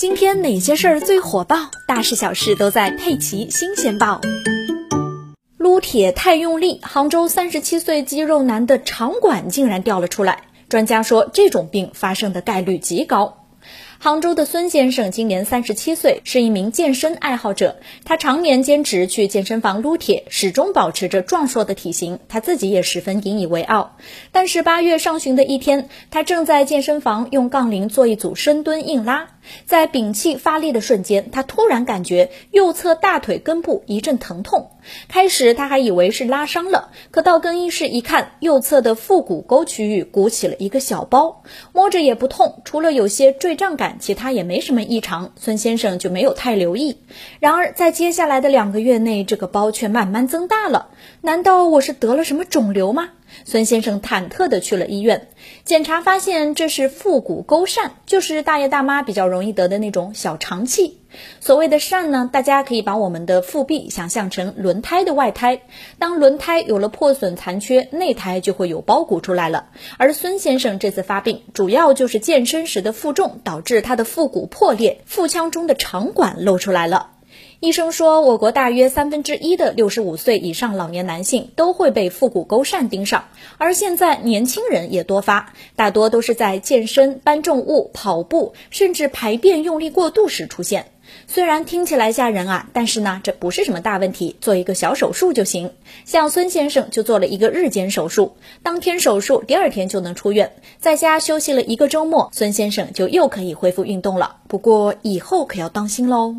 今天哪些事儿最火爆？大事小事都在《佩奇新鲜报》。撸铁太用力，杭州三十七岁肌肉男的肠管竟然掉了出来。专家说，这种病发生的概率极高。杭州的孙先生今年三十七岁，是一名健身爱好者。他常年坚持去健身房撸铁，始终保持着壮硕的体型，他自己也十分引以为傲。但是八月上旬的一天，他正在健身房用杠铃做一组深蹲硬拉。在屏气发力的瞬间，他突然感觉右侧大腿根部一阵疼痛。开始他还以为是拉伤了，可到更衣室一看，右侧的腹股沟区域鼓起了一个小包，摸着也不痛，除了有些坠胀感，其他也没什么异常。孙先生就没有太留意。然而在接下来的两个月内，这个包却慢慢增大了。难道我是得了什么肿瘤吗？孙先生忐忑地去了医院，检查发现这是腹股沟疝，就是大爷大妈比较容易得的那种小肠气。所谓的疝呢，大家可以把我们的腹壁想象成轮胎的外胎，当轮胎有了破损残缺，内胎就会有包鼓出来了。而孙先生这次发病，主要就是健身时的负重导致他的腹股破裂，腹腔中的肠管露出来了。医生说，我国大约三分之一的六十五岁以上老年男性都会被腹股沟疝盯上，而现在年轻人也多发，大多都是在健身、搬重物、跑步，甚至排便用力过度时出现。虽然听起来吓人啊，但是呢，这不是什么大问题，做一个小手术就行。像孙先生就做了一个日间手术，当天手术，第二天就能出院，在家休息了一个周末，孙先生就又可以恢复运动了。不过以后可要当心喽。